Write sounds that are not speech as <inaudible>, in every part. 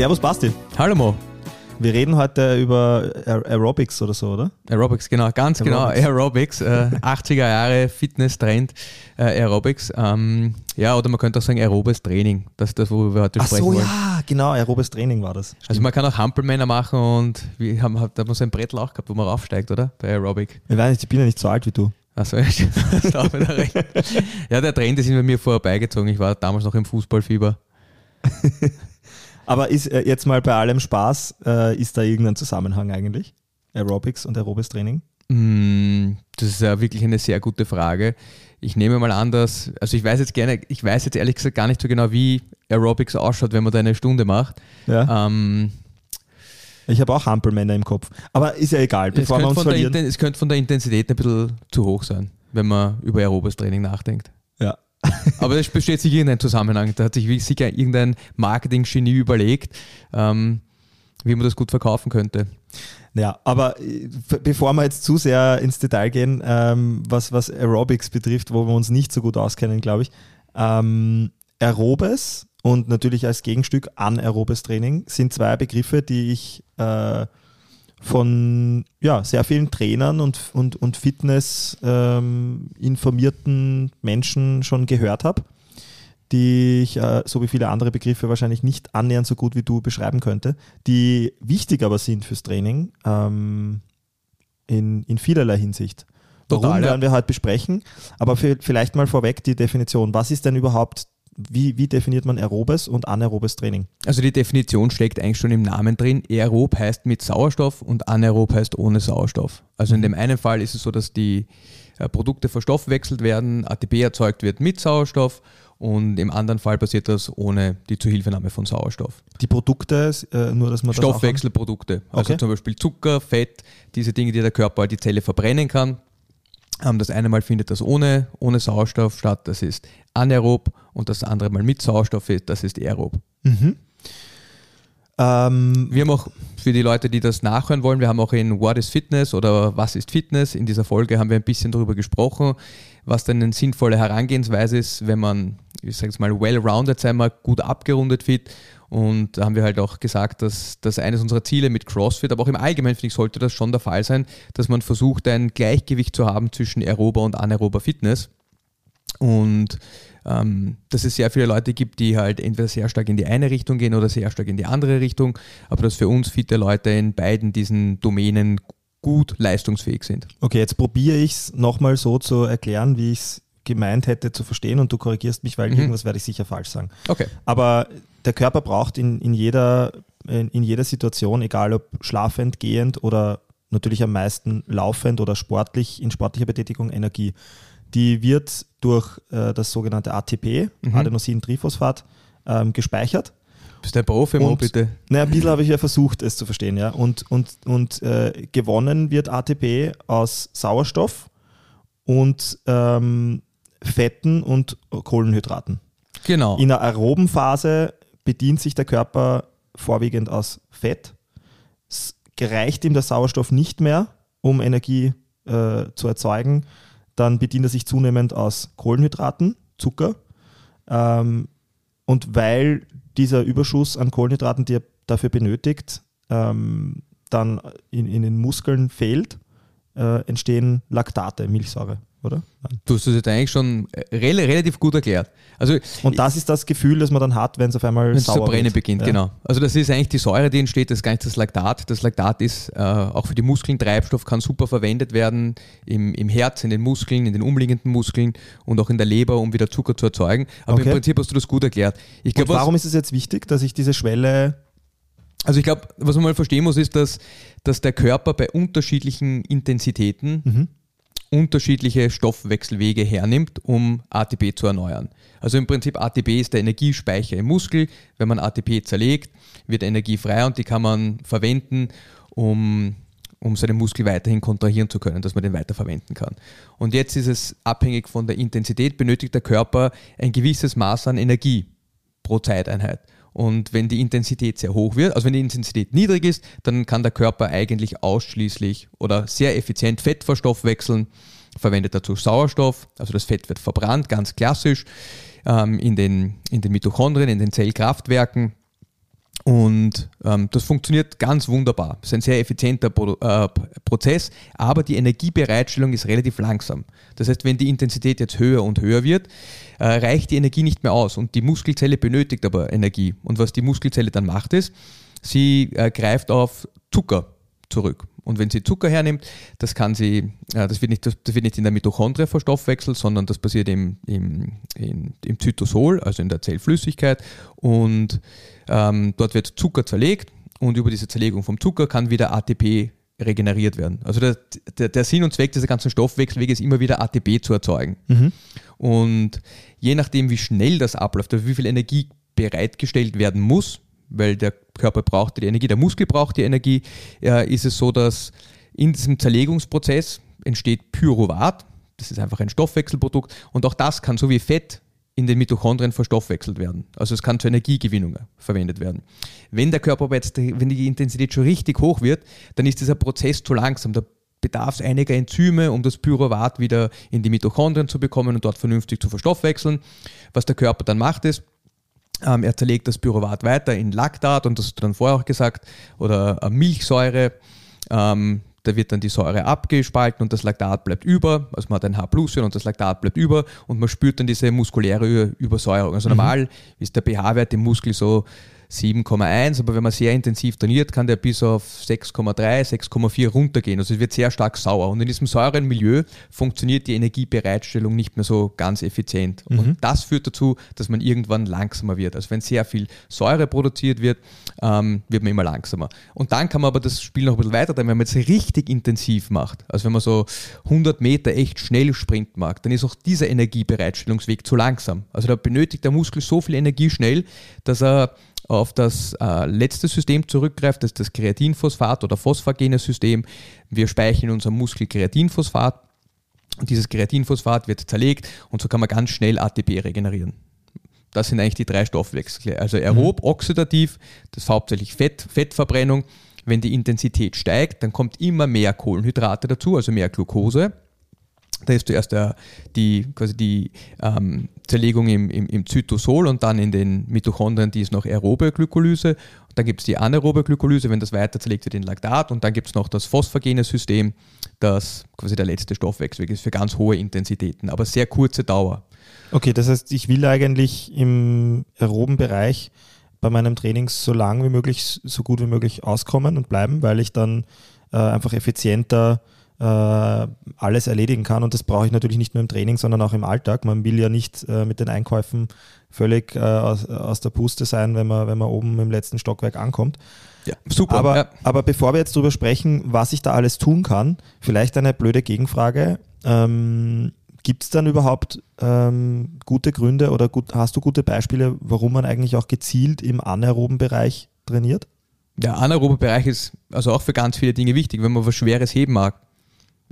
Servus Basti. Hallo Mo. Wir reden heute über Aer- Aerobics oder so, oder? Aerobics, genau, ganz genau. Aerobics. Aerobics, äh, 80er Jahre Fitness-Trend, äh, Aerobics. Ähm, ja, oder man könnte auch sagen aerobes Training. Das ist das, worüber wir heute Ach sprechen so, wollen. ja, genau, aerobes Training war das. Also man kann auch Hampelmänner machen und wir haben, da haben wir so ein Brettel auch gehabt, wo man raufsteigt, oder? Bei Aerobic. Ich weiß nicht, ich bin ja nicht so alt wie du. Achso, stimmt. <laughs> Ja, der Trend ist bei mir vorbeigezogen. Ich war damals noch im Fußballfieber. <laughs> Aber ist äh, jetzt mal bei allem Spaß, äh, ist da irgendein Zusammenhang eigentlich? Aerobics und aerobes Training? Mm, Das ist ja wirklich eine sehr gute Frage. Ich nehme mal an, dass, also ich weiß jetzt gerne, ich weiß jetzt ehrlich gesagt gar nicht so genau, wie Aerobics ausschaut, wenn man da eine Stunde macht. Ja. Ähm, Ich habe auch Hampelmänner im Kopf. Aber ist ja egal, es, bevor wir könnte uns von der verlieren. Inten- es könnte von der Intensität ein bisschen zu hoch sein, wenn man über aerobes Training nachdenkt. Aber es besteht sicher irgendein Zusammenhang. Da hat sich sicher irgendein Marketing-Genie überlegt, ähm, wie man das gut verkaufen könnte. Ja, aber äh, bevor wir jetzt zu sehr ins Detail gehen, ähm, was, was Aerobics betrifft, wo wir uns nicht so gut auskennen, glaube ich, ähm, Aerobes und natürlich als Gegenstück anaerobes Training sind zwei Begriffe, die ich äh, von ja, sehr vielen Trainern und, und, und Fitness ähm, informierten Menschen schon gehört habe, die ich, äh, so wie viele andere Begriffe, wahrscheinlich nicht annähernd so gut wie du beschreiben könnte, die wichtig aber sind fürs Training ähm, in, in vielerlei Hinsicht. Warum Total, ja. werden wir heute besprechen, aber für, vielleicht mal vorweg die Definition. Was ist denn überhaupt, wie, wie definiert man aerobes und anaerobes Training? Also die Definition steckt eigentlich schon im Namen drin. Aerob heißt mit Sauerstoff und anaerob heißt ohne Sauerstoff. Also in dem einen Fall ist es so, dass die äh, Produkte verstoffwechselt werden, ATP erzeugt wird mit Sauerstoff und im anderen Fall passiert das ohne die Zuhilfenahme von Sauerstoff. Die Produkte, äh, nur dass man das Stoffwechselprodukte, also Okay. zum Beispiel Zucker, Fett, diese Dinge, die der Körper, die Zelle verbrennen kann. Ähm, Das eine Mal findet das ohne, ohne Sauerstoff statt, das ist anaerob und das andere Mal mit Sauerstoff, das ist aerob. Mhm. Ähm, Wir haben auch für die Leute, die das nachhören wollen, wir haben auch in What is Fitness oder Was ist Fitness? In dieser Folge haben wir ein bisschen darüber gesprochen, was denn eine sinnvolle Herangehensweise ist, wenn man, ich sage jetzt mal, well-rounded sein mag, gut abgerundet fit. Und da haben wir halt auch gesagt, dass das eines unserer Ziele mit CrossFit, aber auch im Allgemeinen finde ich, sollte das schon der Fall sein, dass man versucht, ein Gleichgewicht zu haben zwischen aerober und anaerober Fitness. Und ähm, dass es sehr viele Leute gibt, die halt entweder sehr stark in die eine Richtung gehen oder sehr stark in die andere Richtung, aber dass für uns fitte Leute in beiden diesen Domänen gut leistungsfähig sind. Okay, jetzt probiere ich es nochmal so zu erklären, wie ich es gemeint hätte zu verstehen und du korrigierst mich, weil Mhm. irgendwas werde ich sicher falsch sagen. Okay. Aber der Körper braucht in, in, jeder, in, in jeder Situation, egal ob schlafend, gehend oder natürlich am meisten laufend oder sportlich, in sportlicher Betätigung Energie. Die wird durch äh, das sogenannte ATP, Mhm. Adenosintriphosphat, ähm, gespeichert. Bist du ein Profi, Mo, bitte? Naja, ein bisschen habe ich ja versucht, es zu verstehen, ja. Und, und, und äh, gewonnen wird ATP aus Sauerstoff und ähm, Fetten und Kohlenhydraten. Genau. In der aeroben Phase bedient sich der Körper vorwiegend aus Fett. Es gereicht ihm der Sauerstoff nicht mehr, um Energie äh, zu erzeugen. Dann bedient er sich zunehmend aus Kohlenhydraten, Zucker. Ähm, und weil dieser Überschuss an Kohlenhydraten, die er dafür benötigt, ähm, dann in, in den Muskeln fehlt, äh, entstehen Laktate, Milchsäure, oder? Nein. Du hast das jetzt eigentlich schon äh, rel relativ gut erklärt. Also Und das ist das Gefühl, das man dann hat, wenn es auf einmal wenn es zu sauer brennen wird. beginnt, Ja. genau. Also das ist eigentlich die Säure, die entsteht, das ist gar nicht das Laktat. Das Laktat ist äh, auch für die Muskeln Treibstoff, kann super verwendet werden im, im Herz, in den Muskeln, in den umliegenden Muskeln und auch in der Leber, um wieder Zucker zu erzeugen. Aber Okay. im Prinzip hast du das gut erklärt. Ich Und glaube, was- warum ist es jetzt wichtig, dass ich diese Schwelle Also ich glaube, was man mal verstehen muss, ist, dass, dass der Körper bei unterschiedlichen Intensitäten Mhm. Unterschiedliche Stoffwechselwege hernimmt, um ATP zu erneuern. Also im Prinzip ATP ist der Energiespeicher im Muskel. Wenn man ATP zerlegt, wird Energie frei und die kann man verwenden, um, um seinen Muskel weiterhin kontrahieren zu können, dass man den weiterverwenden kann. Und jetzt ist es abhängig von der Intensität, benötigt der Körper ein gewisses Maß an Energie pro Zeiteinheit. Und wenn die Intensität sehr hoch wird, also wenn die Intensität niedrig ist, dann kann der Körper eigentlich ausschließlich oder sehr effizient Fett verstoffwechseln, verwendet dazu Sauerstoff, also das Fett wird verbrannt, ganz klassisch, ähm, in, den, in den Mitochondrien, in den Zellkraftwerken. Und ähm, das funktioniert ganz wunderbar. Es ist ein sehr effizienter Pro äh, Prozess, aber die Energiebereitstellung ist relativ langsam. Das heißt, wenn die Intensität jetzt höher und höher wird, äh, reicht die Energie nicht mehr aus und die Muskelzelle benötigt aber Energie. Und was die Muskelzelle dann macht, ist, sie äh, greift auf Zucker zurück. Und wenn sie Zucker hernimmt, das kann sie, äh, das, wird nicht, das, wird nicht in der Mitochondrie verstoffwechselt, sondern das passiert im, im, in, im Zytosol, also in der Zellflüssigkeit. Und ähm, dort wird Zucker zerlegt und über diese Zerlegung vom Zucker kann wieder ATP regeneriert werden. Also der, der, der Sinn und Zweck dieser ganzen Stoffwechselwege ist immer wieder ATP zu erzeugen. Und je nachdem, wie schnell das abläuft, also wie viel Energie bereitgestellt werden muss, weil der Körper braucht die Energie, der Muskel braucht die Energie, äh, ist es so, dass in diesem Zerlegungsprozess entsteht Pyruvat. Das ist einfach ein Stoffwechselprodukt und auch das kann so wie Fett in den Mitochondrien verstoffwechselt werden. Also es kann zur Energiegewinnung verwendet werden. Wenn der Körper jetzt, wenn die Intensität schon richtig hoch wird, dann ist dieser Prozess zu langsam. Da bedarf es einiger Enzyme, um das Pyruvat wieder in die Mitochondrien zu bekommen und dort vernünftig zu verstoffwechseln. Was der Körper dann macht ist, ähm, er zerlegt das Pyruvat weiter in Laktat und das hast du dann vorher auch gesagt, oder äh, Milchsäure. Ähm, da wird dann die Säure abgespalten und das Laktat bleibt über. Also man hat ein H-Plus und das Laktat bleibt über und man spürt dann diese muskuläre Übersäuerung. Also normal ist der pH-Wert im Muskel so 7,1, aber wenn man sehr intensiv trainiert, kann der bis auf 6,3, 6,4 runtergehen. Also es wird sehr stark sauer. Und in diesem sauren Milieu funktioniert die Energiebereitstellung nicht mehr so ganz effizient. Und das führt dazu, dass man irgendwann langsamer wird. Also wenn sehr viel Säure produziert wird, ähm, wird man immer langsamer. Und dann kann man aber das Spiel noch ein bisschen weiter, wenn man es richtig intensiv macht. Also wenn man so 100 Meter echt schnell sprinten mag, dann ist auch dieser Energiebereitstellungsweg zu langsam. Also da benötigt der Muskel so viel Energie schnell, dass er auf das äh, letzte System zurückgreift, das ist das Kreatinphosphat oder phosphagene System. Wir speichern in unserem Muskel Kreatinphosphat und dieses Kreatinphosphat wird zerlegt und so kann man ganz schnell ATP regenerieren. Das sind eigentlich die drei Stoffwechsel. Also aerob, oxidativ, das ist hauptsächlich Fett, Fettverbrennung. Wenn die Intensität steigt, dann kommt immer mehr Kohlenhydrate dazu, also mehr Glucose. Da ist zuerst der, die, quasi die ähm, Zerlegung im, im, im Zytosol und dann in den Mitochondrien, die ist noch aerobe Glykolyse. Und dann gibt es die anaerobe Glykolyse, wenn das weiter zerlegt wird in Laktat. Und dann gibt es noch das phosphagene System, das quasi der letzte Stoffwechselweg ist für ganz hohe Intensitäten, aber sehr kurze Dauer. Okay, das heißt, ich will eigentlich im aeroben Bereich bei meinem Training so lang wie möglich, so gut wie möglich auskommen und bleiben, weil ich dann äh, einfach effizienter alles erledigen kann. Und das brauche ich natürlich nicht nur im Training, sondern auch im Alltag. Man will ja nicht äh, mit den Einkäufen völlig äh, aus, aus der Puste sein, wenn man, wenn man oben im letzten Stockwerk ankommt. Ja, super. Aber, ja. aber bevor wir jetzt darüber sprechen, was ich da alles tun kann, vielleicht eine blöde Gegenfrage. Ähm, Gibt es dann überhaupt ähm, gute Gründe oder gut, hast du gute Beispiele, warum man eigentlich auch gezielt im anaeroben Bereich trainiert? Der anaerobe Bereich ist also auch für ganz viele Dinge wichtig. Wenn man was Schweres heben mag,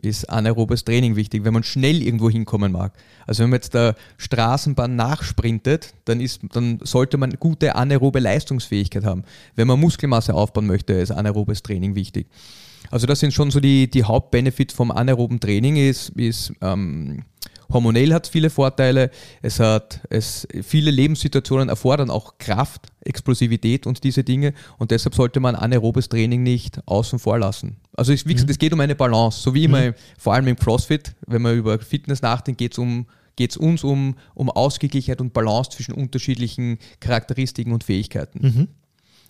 ist anaerobes Training wichtig, wenn man schnell irgendwo hinkommen mag. Also wenn man jetzt der Straßenbahn nachsprintet, dann, ist, dann sollte man gute anaerobe Leistungsfähigkeit haben. Wenn man Muskelmasse aufbauen möchte, ist anaerobes Training wichtig. Also das sind schon so die, die Hauptbenefits vom anaeroben Training ist, ist ähm, hormonell hat es viele Vorteile, es hat es, viele Lebenssituationen erfordern auch Kraft, Explosivität und diese Dinge. Und deshalb sollte man anaerobes Training nicht außen vor lassen. Also es, wie gesagt, es geht um eine Balance, so wie immer, vor allem im CrossFit, wenn man über Fitness nachdenkt, geht es um geht es uns um, um Ausgeglichenheit und Balance zwischen unterschiedlichen Charakteristiken und Fähigkeiten.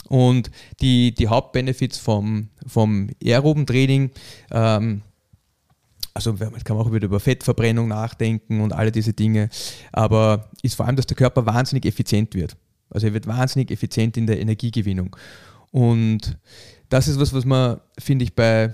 Und die, die Hauptbenefits vom, vom aeroben Training, ähm, also man kann auch wieder über Fettverbrennung nachdenken und alle diese Dinge, aber ist vor allem, dass der Körper wahnsinnig effizient wird. Also er wird wahnsinnig effizient in der Energiegewinnung. Und das ist was, was man, finde ich, bei,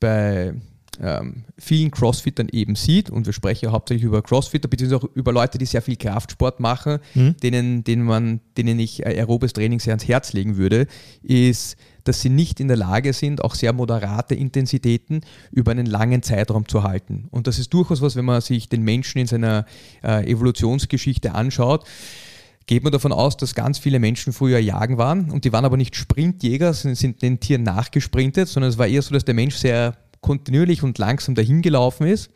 bei ähm, vielen Crossfittern eben sieht, und wir sprechen ja hauptsächlich über Crossfitter, beziehungsweise auch über Leute, die sehr viel Kraftsport machen, denen, denen, man, denen ich äh, aerobes Training sehr ans Herz legen würde, ist, dass sie nicht in der Lage sind, auch sehr moderate Intensitäten über einen langen Zeitraum zu halten. Und das ist durchaus was, wenn man sich den Menschen in seiner äh, Evolutionsgeschichte anschaut, geht man davon aus, dass ganz viele Menschen früher jagen waren und die waren aber nicht Sprintjäger, sind, sind den Tieren nachgesprintet, sondern es war eher so, dass der Mensch sehr kontinuierlich und langsam dahin gelaufen ist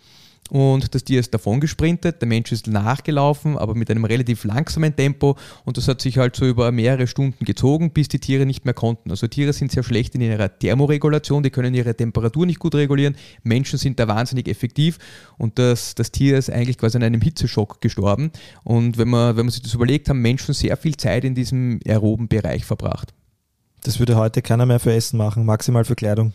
und das Tier ist davon gesprintet, der Mensch ist nachgelaufen, aber mit einem relativ langsamen Tempo und das hat sich halt so über mehrere Stunden gezogen, bis die Tiere nicht mehr konnten. Also Tiere sind sehr schlecht in ihrer Thermoregulation, die können ihre Temperatur nicht gut regulieren, Menschen sind da wahnsinnig effektiv und das, das Tier ist eigentlich quasi an einem Hitzeschock gestorben und wenn man, wenn man sich das überlegt, haben Menschen sehr viel Zeit in diesem aeroben Bereich verbracht. Das würde heute keiner mehr für Essen machen, maximal für Kleidung.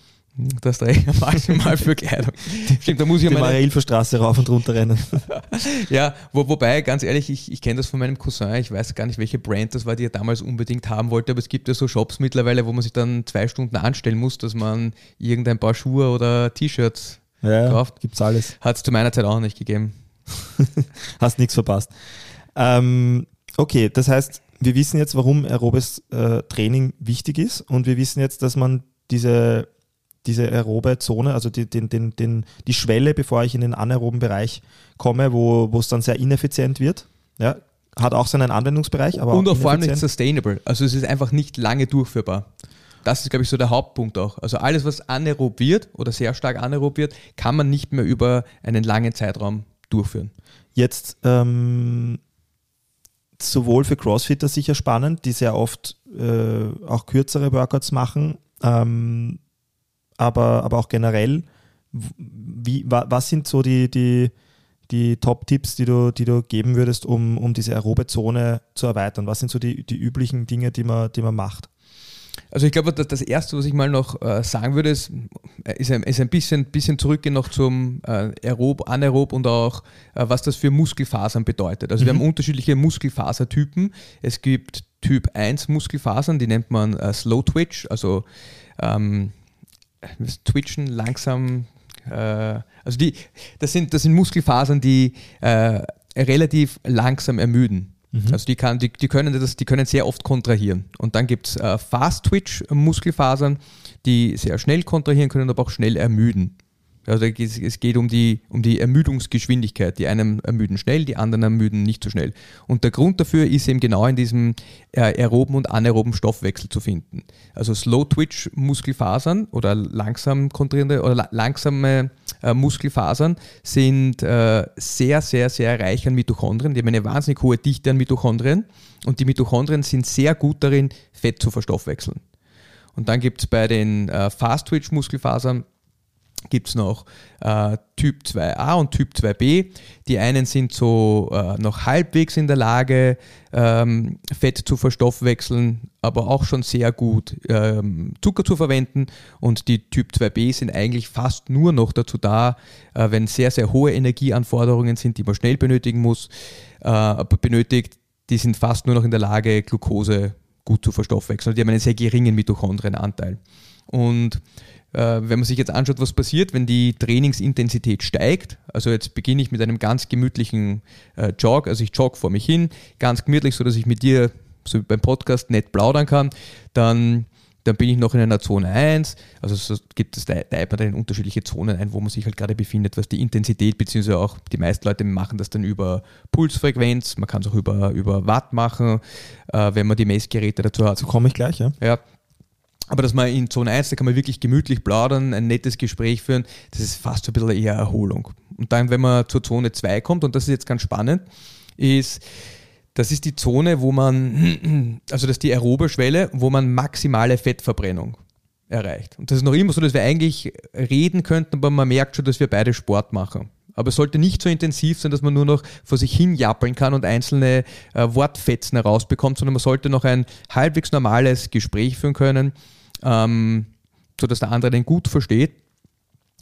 Das drehe maximal <laughs> für Kleidung. Stimmt, da muss ich Die meine, Marilfer Straße rauf und runter rennen. <laughs> Ja, wo, wobei, ganz ehrlich, ich, ich kenne das von meinem Cousin, ich weiß gar nicht, welche Brand das war, die er damals unbedingt haben wollte, aber es gibt ja so Shops mittlerweile, wo man sich dann zwei Stunden anstellen muss, dass man irgendein paar Schuhe oder T-Shirts Ja, Gekauft. gibt's alles. hat es zu meiner Zeit auch nicht gegeben. <laughs> Hast nichts verpasst. Ähm, okay, das heißt, wir wissen jetzt, warum aerobes äh, Training wichtig ist und wir wissen jetzt, dass man diese, diese aerobe Zone, also die, den, den, den, die Schwelle, bevor ich in den anaeroben Bereich komme, wo es dann sehr ineffizient wird, ja, hat auch seinen Anwendungsbereich, aber Und auch vor allem nicht sustainable. Also es ist einfach nicht lange durchführbar. Das ist, glaube ich, so der Hauptpunkt auch. Also alles, was anaerob wird oder sehr stark anaerob wird, kann man nicht mehr über einen langen Zeitraum durchführen. Jetzt ähm, sowohl für Crossfitter sicher spannend, die sehr oft äh, auch kürzere Workouts machen, ähm, aber, aber auch generell. Wie, wa, was sind so die, die, die Top-Tipps, die du, die du geben würdest, um, um diese aerobe Zone zu erweitern? Was sind so die, die üblichen Dinge, die man, die man macht? Also ich glaube, das, Erste, was ich mal noch äh, sagen würde, ist, äh, ist, ein, ist ein bisschen, bisschen zurückgehen noch zum äh, Aerob, Anaerob und auch, was das für Muskelfasern bedeutet. Also wir haben unterschiedliche Muskelfasertypen. Es gibt Typ 1 Muskelfasern, die nennt man Slow Twitch, also ähm, das <laughs> Twitchen langsam, äh, also die, das sind, das sind Muskelfasern, die äh, relativ langsam ermüden. Also die, kann, die, die, können das, die können sehr oft kontrahieren. Und dann gibt es äh, Fast-Twitch-Muskelfasern, die sehr schnell kontrahieren können, aber auch schnell ermüden. Also es geht um die, um die Ermüdungsgeschwindigkeit. Die einen ermüden schnell, die anderen ermüden nicht so schnell. Und der Grund dafür ist eben genau in diesem äh, aeroben und anaeroben Stoffwechsel zu finden. Also Slow-Twitch-Muskelfasern oder langsam kontrahierende oder la langsame äh, Muskelfasern sind äh, sehr, sehr, sehr reich an Mitochondrien. Die haben eine wahnsinnig hohe Dichte an Mitochondrien. Und die Mitochondrien sind sehr gut darin, Fett zu verstoffwechseln. Und dann gibt es bei den Fast-Twitch-Muskelfasern gibt es noch äh, Typ 2a und Typ 2b. Die einen sind so äh, noch halbwegs in der Lage, ähm, Fett zu verstoffwechseln, aber auch schon sehr gut ähm, Zucker zu verwenden. Und die Typ 2b sind eigentlich fast nur noch dazu da, äh, wenn sehr, sehr hohe Energieanforderungen sind, die man schnell benötigen muss, äh, benötigt. Die sind fast nur noch in der Lage, Glucose gut zu verstoffwechseln. Die haben einen sehr geringen Mitochondrienanteil. Und wenn man sich jetzt anschaut, was passiert, wenn die Trainingsintensität steigt, also jetzt beginne ich mit einem ganz gemütlichen äh, Jog, also ich jogge vor mich hin, ganz gemütlich, so dass ich mit dir so wie beim Podcast nett plaudern kann, dann, dann bin ich noch in einer Zone 1, also so gibt es, da teilt man dann in unterschiedliche Zonen ein, wo man sich halt gerade befindet, was die Intensität, beziehungsweise auch die meisten Leute machen das dann über Pulsfrequenz, man kann es auch über, über Watt machen, äh, wenn man die Messgeräte dazu hat. So komme ich gleich, ja. Ja. Aber dass man in Zone 1, da kann man wirklich gemütlich plaudern, ein nettes Gespräch führen, das ist fast so ein bisschen eher Erholung. Und dann, wenn man zur Zone 2 kommt, und das ist jetzt ganz spannend, ist, das ist die Zone, wo man, <clears throat> also das ist die aerobe Schwelle, wo man maximale Fettverbrennung erreicht. Und das ist noch immer so, dass wir eigentlich reden könnten, aber man merkt schon, dass wir beide Sport machen. Aber es sollte nicht so intensiv sein, dass man nur noch vor sich hin jappeln kann und einzelne äh, Wortfetzen herausbekommt, sondern man sollte noch ein halbwegs normales Gespräch führen können, ähm, sodass der andere den gut versteht.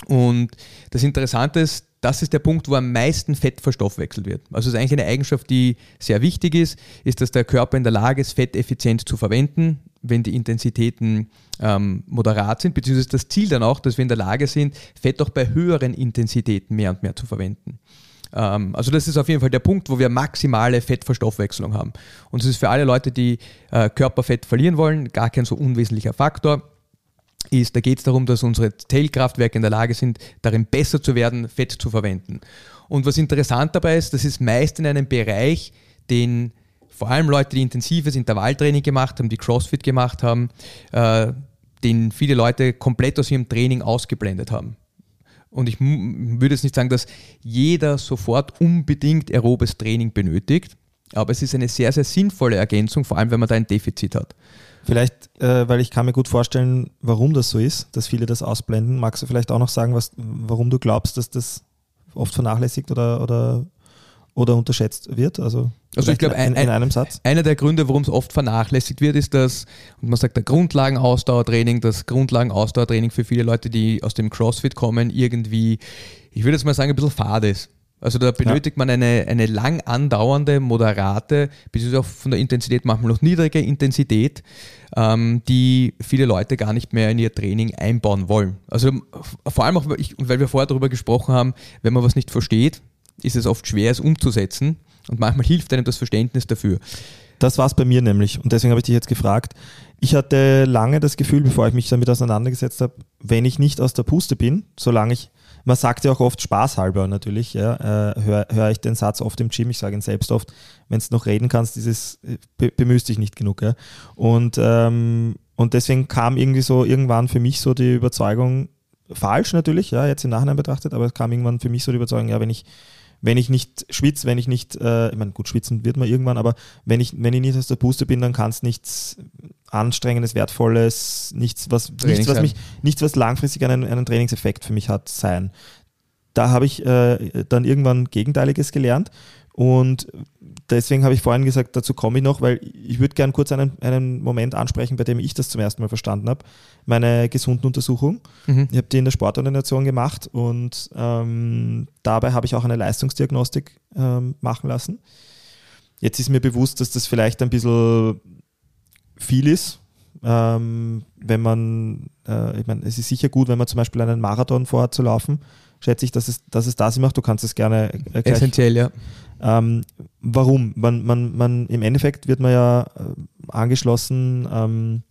Und das Interessante ist, das ist der Punkt, wo am meisten Fett verstoffwechselt wird. Also es ist eigentlich eine Eigenschaft, die sehr wichtig ist, ist, dass der Körper in der Lage ist, Fett effizient zu verwenden, wenn die Intensitäten ähm, moderat sind, beziehungsweise das Ziel dann auch, dass wir in der Lage sind, Fett auch bei höheren Intensitäten mehr und mehr zu verwenden. Ähm, also das ist auf jeden Fall der Punkt, wo wir maximale Fettverstoffwechselung haben. Und es ist für alle Leute, die äh, Körperfett verlieren wollen, gar kein so unwesentlicher Faktor ist, da geht es darum, dass unsere Zellkraftwerke in der Lage sind, darin besser zu werden, Fett zu verwenden. Und was interessant dabei ist, das ist meist in einem Bereich, den vor allem Leute, die intensives Intervalltraining gemacht haben, die CrossFit gemacht haben, äh, den viele Leute komplett aus ihrem Training ausgeblendet haben. Und ich würde jetzt nicht sagen, dass jeder sofort unbedingt aerobes Training benötigt, aber es ist eine sehr, sehr sinnvolle Ergänzung, vor allem wenn man da ein Defizit hat. Vielleicht, äh, weil ich kann mir gut vorstellen, warum das so ist, dass viele das ausblenden. Magst du vielleicht auch noch sagen, was, warum du glaubst, dass das oft vernachlässigt oder, oder, oder unterschätzt wird? Also, Also ich glaube, in, ein- in einem Satz. Einer der Gründe, warum es oft vernachlässigt wird, ist, dass, und man sagt, der Grundlagenausdauertraining, das Grundlagenausdauertraining für viele Leute, die aus dem CrossFit kommen, irgendwie, ich würde jetzt mal sagen, ein bisschen fade ist. Also da benötigt man eine, eine lang andauernde, moderate, beziehungsweise auch von der Intensität manchmal noch niedrige Intensität, ähm, die viele Leute gar nicht mehr in ihr Training einbauen wollen. Also vor allem auch, weil wir vorher darüber gesprochen haben, wenn man was nicht versteht, ist es oft schwer, es umzusetzen. Und manchmal hilft einem das Verständnis dafür. Das war es bei mir nämlich. Und deswegen habe ich dich jetzt gefragt. Ich hatte lange das Gefühl, bevor ich mich damit auseinandergesetzt habe, wenn ich nicht aus der Puste bin, solange ich, man sagt ja auch oft spaßhalber natürlich, ja, äh, höre hör ich den Satz oft im Gym, ich sage ihn selbst oft, wenn du noch reden kannst, dieses äh, be bemühst dich nicht genug. Ja. Und, ähm, und deswegen kam irgendwie so irgendwann für mich so die Überzeugung, falsch natürlich, ja, jetzt im Nachhinein betrachtet, aber es kam irgendwann für mich so die Überzeugung, ja, wenn ich wenn ich nicht schwitze, wenn ich nicht, äh, ich meine, gut, schwitzen wird man irgendwann, aber wenn ich, wenn ich nicht aus der Puste bin, dann kann es nichts Anstrengendes, Wertvolles, nichts, was, nichts, was mich, nichts, was langfristig einen, einen Trainingseffekt für mich hat, sein. Da habe ich äh, dann irgendwann Gegenteiliges gelernt und deswegen habe ich vorhin gesagt, dazu komme ich noch, weil ich würde gerne kurz einen, einen Moment ansprechen, bei dem ich das zum ersten Mal verstanden habe. Meine Gesundenuntersuchung. Mhm. Ich habe die in der Sportordination gemacht und ähm, dabei habe ich auch eine Leistungsdiagnostik ähm, machen lassen. Jetzt ist mir bewusst, dass das vielleicht ein bisschen viel ist. Ähm, wenn man, äh, ich meine, es ist sicher gut, wenn man zum Beispiel einen Marathon vorhat zu laufen, schätze ich, dass es, dass es das macht. Du kannst es gerne äh, Essentiell, ja. Ähm, warum? Man, man, man, Im Endeffekt wird man ja äh, angeschlossen, ähm,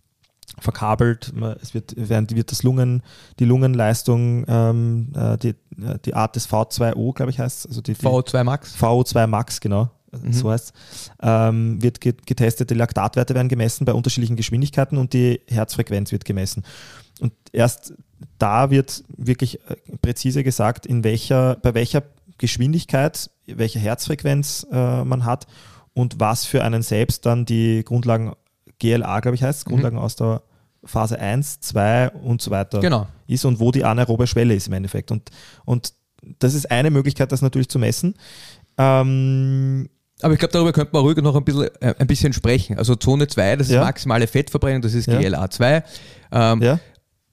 verkabelt, man, es wird, während wird das Lungen, die Lungenleistung, ähm, äh, die, äh, die Art des V2O, glaube ich, heißt also die, die VO2 Max. VO2 Max, genau. Mhm. So heißt ähm, wird ge- getestet, die Laktatwerte werden gemessen bei unterschiedlichen Geschwindigkeiten und die Herzfrequenz wird gemessen. Und erst da wird wirklich präzise gesagt, in welcher, bei welcher Geschwindigkeit, welche Herzfrequenz äh, man hat und was für einen selbst dann die Grundlagen GLA, glaube ich, heißt, Mhm. Grundlagenausdauer Phase 1, 2 und so weiter Genau. ist und wo die anaerobe Schwelle ist im Endeffekt. Und, und das ist eine Möglichkeit, das natürlich zu messen. Ähm, Aber ich glaube, darüber könnte man ruhig noch ein bisschen, äh, ein bisschen sprechen. Also Zone 2, das ist Ja. maximale Fettverbrennung, das ist Ja. GLA2. Ähm, ja,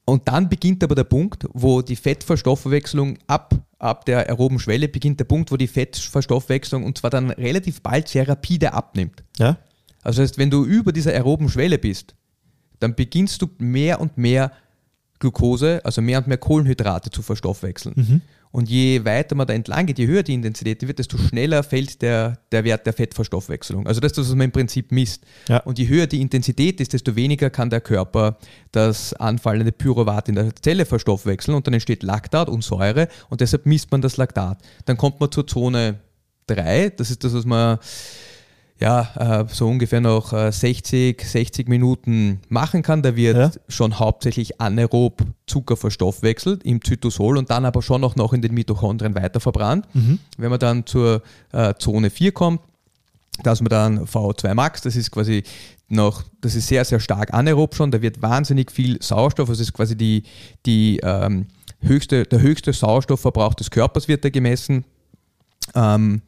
Und dann beginnt aber der Punkt, wo die Fettverstoffwechslung ab, ab der aeroben Schwelle beginnt der Punkt, wo die Fettverstoffwechslung und zwar dann relativ bald sehr rapide abnimmt. ja, Also das heißt, wenn du über dieser aeroben Schwelle bist, dann beginnst du mehr und mehr Glucose, also mehr und mehr Kohlenhydrate zu verstoffwechseln. Mhm. Und je weiter man da entlang geht, je höher die Intensität wird, desto schneller fällt der, der Wert der Fettverstoffwechselung. Also das ist das, was man im Prinzip misst. Ja. Und je höher die Intensität ist, desto weniger kann der Körper das anfallende Pyruvat in der Zelle verstoffwechseln und dann entsteht Laktat und Säure und deshalb misst man das Laktat. Dann kommt man zur Zone 3, das ist das, was man ja, äh, so ungefähr noch äh, 60, 60 Minuten machen kann. Da wird Ja. schon hauptsächlich anaerob Zucker verstoffwechselt im Zytosol und dann aber schon auch noch in den Mitochondrien weiter verbrannt. Wenn man dann zur äh, Zone 4 kommt, da ist man dann VO2 Max, das ist quasi noch, das ist sehr, sehr stark anaerob schon, da wird wahnsinnig viel Sauerstoff, also das ist quasi die, die ähm, höchste, der höchste Sauerstoffverbrauch des Körpers wird da gemessen. Ähm,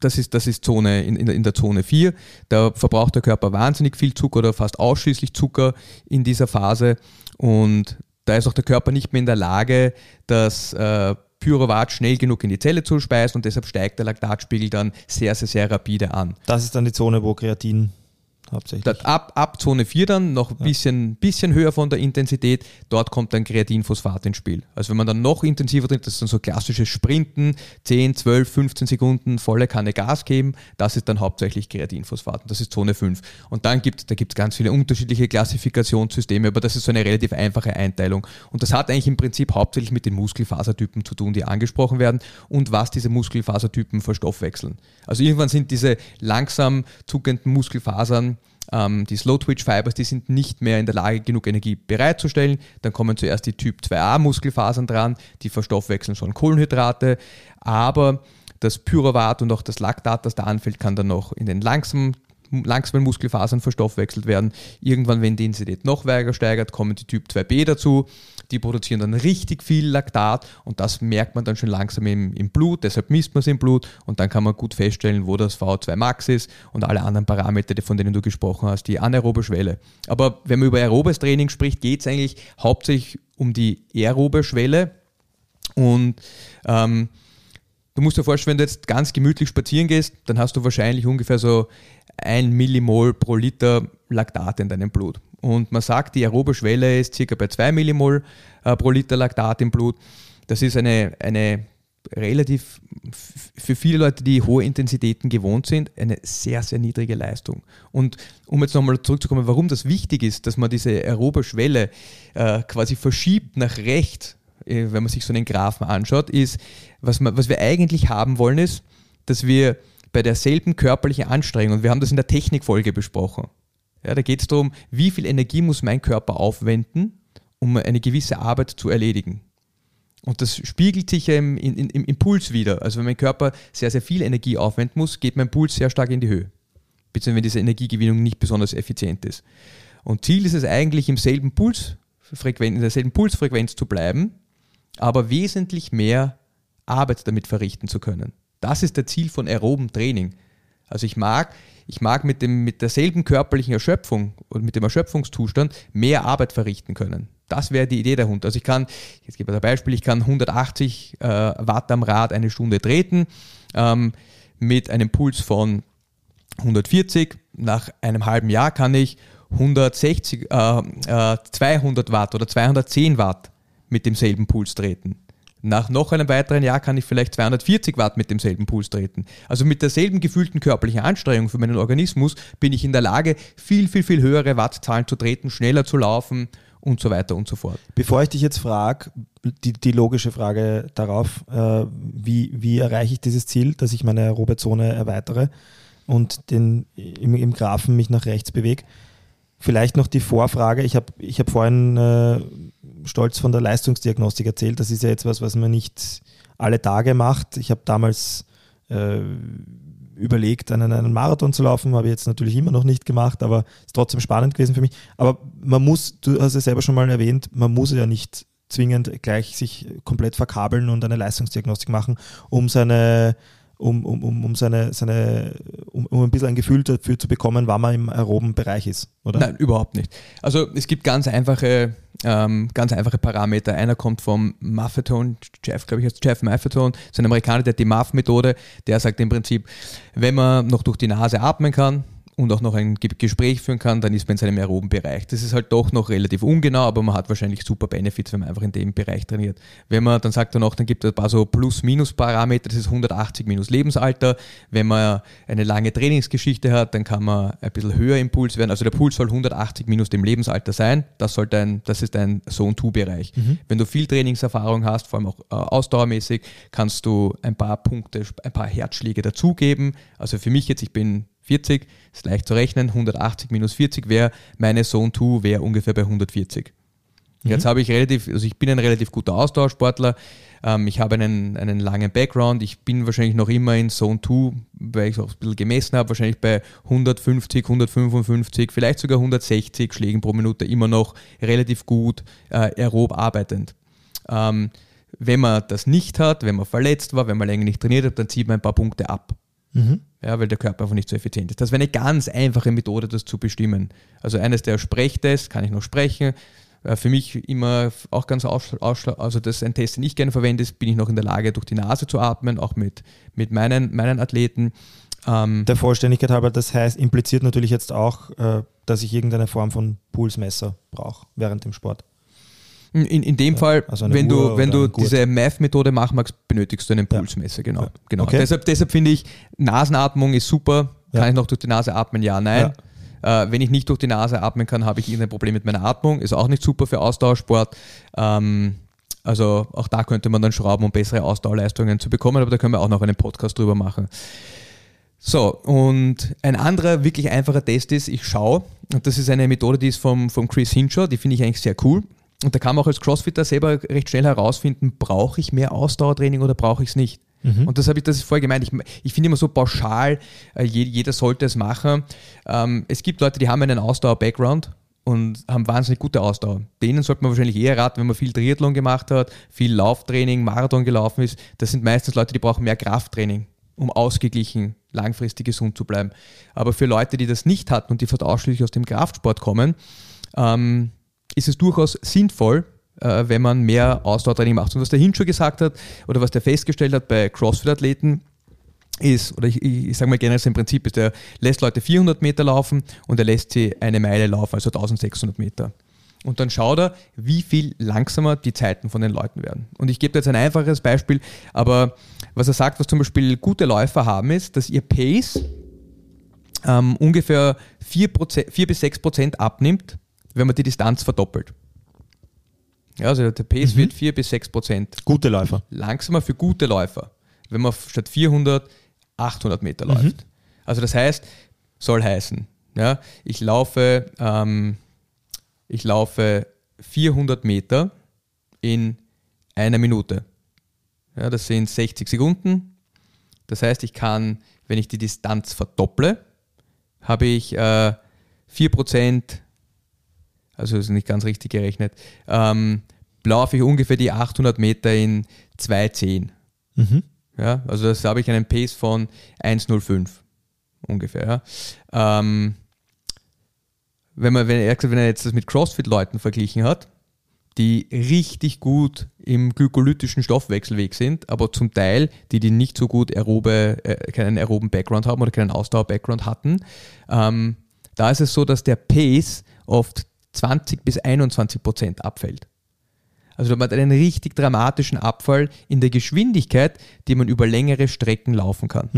das ist, das ist Zone, in, in, der, Zone 4. Da verbraucht der Körper wahnsinnig viel Zucker oder fast ausschließlich Zucker in dieser Phase. Und da ist auch der Körper nicht mehr in der Lage, das äh, Pyruvat schnell genug in die Zelle zu speisen und deshalb steigt der Laktatspiegel dann sehr, sehr, sehr rapide an. Das ist dann die Zone, wo Kreatin hauptsächlich. Dort ab, ab Zone 4 dann noch ein bisschen, bisschen höher von der Intensität, dort kommt dann Kreatinphosphat ins Spiel. Also wenn man dann noch intensiver drin, das ist dann so klassisches Sprinten, 10, 12, 15 Sekunden volle Kanne Gas geben, das ist dann hauptsächlich Kreatinphosphat und das ist Zone 5. Und dann gibt es da gibt's ganz viele unterschiedliche Klassifikationssysteme, aber das ist so eine relativ einfache Einteilung. Und das hat eigentlich im Prinzip hauptsächlich mit den Muskelfasertypen zu tun, die angesprochen werden und was diese Muskelfasertypen verstoffwechseln. Also irgendwann sind diese langsam zuckenden Muskelfasern ähm, die Slow Twitch Fibers, die sind nicht mehr in der Lage, genug Energie bereitzustellen. Dann kommen zuerst die Typ 2a Muskelfasern dran, die verstoffwechseln schon Kohlenhydrate, aber das Pyruvat und auch das Laktat, das da anfällt, kann dann noch in den langsamen langsamen Muskelfasern verstoffwechselt werden. Irgendwann, wenn die Intensität noch weiter steigert, kommen die Typ 2b dazu. Die produzieren dann richtig viel Laktat und das merkt man dann schon langsam im, im Blut, deshalb misst man es im Blut und dann kann man gut feststellen, wo das VO2 Max ist und alle anderen Parameter, von denen du gesprochen hast, die anaerobe Schwelle. Aber wenn man über aerobes Training spricht, geht es eigentlich hauptsächlich um die aerobe Schwelle und ähm, Du musst dir vorstellen, wenn du jetzt ganz gemütlich spazieren gehst, dann hast du wahrscheinlich ungefähr so ein Millimol pro Liter Laktat in deinem Blut. Und man sagt, die aerobe Schwelle ist circa bei 2 Millimol äh, pro Liter Laktat im Blut. Das ist eine, eine relativ, für viele Leute, die hohe Intensitäten gewohnt sind, eine sehr, sehr niedrige Leistung. Und um jetzt nochmal zurückzukommen, warum das wichtig ist, dass man diese aerobe Schwelle äh, quasi verschiebt nach rechts, äh, wenn man sich so einen Graphen anschaut, ist, was, man, was wir eigentlich haben wollen, ist, dass wir bei derselben körperlichen Anstrengung, und wir haben das in der Technikfolge besprochen, ja, da geht es darum, wie viel Energie muss mein Körper aufwenden, um eine gewisse Arbeit zu erledigen. Und das spiegelt sich im, in, im Impuls wieder. Also wenn mein Körper sehr, sehr viel Energie aufwenden muss, geht mein Puls sehr stark in die Höhe. Beziehungsweise wenn diese Energiegewinnung nicht besonders effizient ist. Und Ziel ist es eigentlich, im selben Pulsfrequenz, in derselben Pulsfrequenz zu bleiben, aber wesentlich mehr Arbeit damit verrichten zu können. Das ist der Ziel von aerobem Training. Also ich mag, ich mag mit, dem, mit derselben körperlichen Erschöpfung und mit dem Erschöpfungszustand mehr Arbeit verrichten können. Das wäre die Idee dahinter. Also ich kann, jetzt gebe ich ein Beispiel, ich kann 180 äh, Watt am Rad eine Stunde treten ähm, mit einem Puls von 140. Nach einem halben Jahr kann ich 160, äh, äh, 200 Watt oder 210 Watt mit demselben Puls treten. Nach noch einem weiteren Jahr kann ich vielleicht 240 Watt mit demselben Puls treten. Also mit derselben gefühlten körperlichen Anstrengung für meinen Organismus bin ich in der Lage, viel, viel, viel höhere Wattzahlen zu treten, schneller zu laufen und so weiter und so fort. Bevor ich dich jetzt frage, die, die logische Frage darauf, äh, wie, wie erreiche ich dieses Ziel, dass ich meine aerobe Zone erweitere und den, im, im Graphen mich nach rechts bewege. Vielleicht noch die Vorfrage. Ich habe ich hab vorhin äh, stolz von der Leistungsdiagnostik erzählt. Das ist ja jetzt was, man nicht alle Tage macht. Ich habe damals äh, überlegt, einen, einen Marathon zu laufen, habe ich jetzt natürlich immer noch nicht gemacht, aber ist trotzdem spannend gewesen für mich. Aber man muss, du hast es selber schon mal erwähnt, man muss ja nicht zwingend gleich sich komplett verkabeln und eine Leistungsdiagnostik machen, um seine um, um, um, um seine, seine um, um ein bisschen ein Gefühl dafür zu bekommen, wann man im aeroben Bereich ist, oder? Nein, überhaupt nicht. Also es gibt ganz einfache, ähm, ganz einfache Parameter. Einer kommt vom Maffetone, Jeff, glaube ich, heißt Jeff Maffetone, das ist ein Amerikaner, der hat die MAF-Methode, der sagt im Prinzip, wenn man noch durch die Nase atmen kann, und auch noch ein Ge- Gespräch führen kann, dann ist man in seinem aeroben Bereich. Das ist halt doch noch relativ ungenau, aber man hat wahrscheinlich super Benefits, wenn man einfach in dem Bereich trainiert. Wenn man, dann sagt er noch, dann gibt es ein paar so Plus-Minus-Parameter, das ist 180 minus Lebensalter. Wenn man eine lange Trainingsgeschichte hat, dann kann man ein bisschen höher im Puls werden. Also der Puls soll 180 minus dem Lebensalter sein. Das, soll dein, das ist dein Zone-2-Bereich. Wenn du viel Trainingserfahrung hast, vor allem auch äh, ausdauermäßig, kannst du ein paar Punkte, ein paar Herzschläge dazugeben. Also für mich jetzt, ich bin 40, ist leicht zu rechnen, 180 minus 40 wäre, meine Zone 2 wäre ungefähr bei 140. Jetzt habe ich relativ, also ich bin ein relativ guter Ausdauersportler, ähm, ich habe einen, einen langen Background, ich bin wahrscheinlich noch immer in Zone 2, weil ich es auch ein bisschen gemessen habe, wahrscheinlich bei 150, 155, vielleicht sogar 160 Schlägen pro Minute immer noch relativ gut äh, aerob arbeitend. Ähm, wenn man das nicht hat, wenn man verletzt war, wenn man länger nicht trainiert hat, dann zieht man ein paar Punkte ab. Ja, weil der Körper einfach nicht so effizient ist. Das wäre eine ganz einfache Methode, das zu bestimmen. Also eines der Sprechtests, kann ich noch sprechen, Äh, Für mich immer auch ganz ausschlag, also das ist ein Test, den ich gerne verwende, ist, bin ich noch in der Lage, durch die Nase zu atmen, auch mit, mit meinen, meinen Athleten. Ähm, Der Vollständigkeit halber, das heißt, impliziert natürlich jetzt auch, äh, dass ich irgendeine Form von Pulsmesser brauche während dem Sport. In, in dem Fall, also wenn Uhr du, wenn du diese Math-Methode machen magst, benötigst du einen Pulsmesser, genau. Ja. genau. Okay. Deshalb, deshalb finde ich, Nasenatmung ist super. Kann Ja. ich noch durch die Nase atmen? Ja, nein. Äh, wenn ich nicht durch die Nase atmen kann, habe ich irgendein Problem mit meiner Atmung. Ist auch nicht super für Ausdauersport. Ähm, also auch da könnte man dann schrauben, um bessere Ausdauerleistungen zu bekommen, aber da können wir auch noch einen Podcast drüber machen. So, und ein anderer wirklich einfacher Test ist, ich schaue, und das ist eine Methode, die ist vom, vom Chris Hinshaw, die finde ich eigentlich sehr cool. Und da kann man auch als Crossfitter selber recht schnell herausfinden, brauche ich mehr Ausdauertraining oder brauche ich es nicht. Und das habe ich, das ist vorher gemeint. Ich, ich finde immer so pauschal, äh, je- jeder sollte es machen. Ähm, es gibt Leute, die haben einen Ausdauer-Background und haben wahnsinnig gute Ausdauer. Denen sollte man wahrscheinlich eher raten, wenn man viel Triathlon gemacht hat, viel Lauftraining, Marathon gelaufen ist. Das sind meistens Leute, die brauchen mehr Krafttraining, um ausgeglichen, langfristig gesund zu bleiben. Aber für Leute, die das nicht hatten und die fast ausschließlich aus dem Kraftsport kommen, ähm, ist es durchaus sinnvoll, äh, wenn man mehr Ausdauertraining macht. Und was der Hinschuh gesagt hat oder was der festgestellt hat bei CrossFit-Athleten, ist, oder ich, ich, ich sage mal generell sein Prinzip ist, er lässt Leute 400 Meter laufen und er lässt sie eine Meile laufen, also 1600 Meter. Und dann schaut er, wie viel langsamer die Zeiten von den Leuten werden. Und ich gebe jetzt ein einfaches Beispiel, aber was er sagt, was zum Beispiel gute Läufer haben, ist, dass ihr Pace ähm, ungefähr 4%, 4 bis 6 Prozent abnimmt, wenn man die Distanz verdoppelt. Ja, also der Pace wird 4 bis 6 Prozent Gute Läufer. langsamer für gute Läufer, wenn man statt 400 800 Meter läuft. Also das heißt, soll heißen, ja, ich laufe, ähm, ich laufe 400 Meter in einer Minute. Ja, das sind 60 Sekunden. Das heißt, ich kann, wenn ich die Distanz verdopple, habe ich äh, 4%, also ist nicht ganz richtig gerechnet, ähm, laufe ich ungefähr die 800 Meter in 2,10. Mhm. Ja, also das habe ich einen Pace von 1,05 ungefähr. Ja. Ähm, wenn, man, wenn, er wenn er jetzt das mit CrossFit-Leuten verglichen hat, die richtig gut im glykolytischen Stoffwechselweg sind, aber zum Teil, die, die nicht so gut aerobe, äh, keinen aeroben Background haben oder keinen Ausdauer-Background hatten, ähm, da ist es so, dass der Pace oft 20 bis 21 Prozent abfällt. Also man hat einen richtig dramatischen Abfall in der Geschwindigkeit, die man über längere Strecken laufen kann.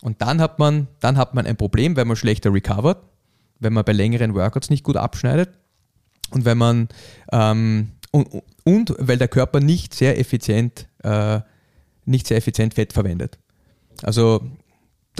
Und dann hat man, dann hat man ein Problem, wenn man schlechter recovert, wenn man bei längeren Workouts nicht gut abschneidet und wenn man ähm, und, und weil der Körper nicht sehr effizient, äh, nicht sehr effizient Fett verwendet. Also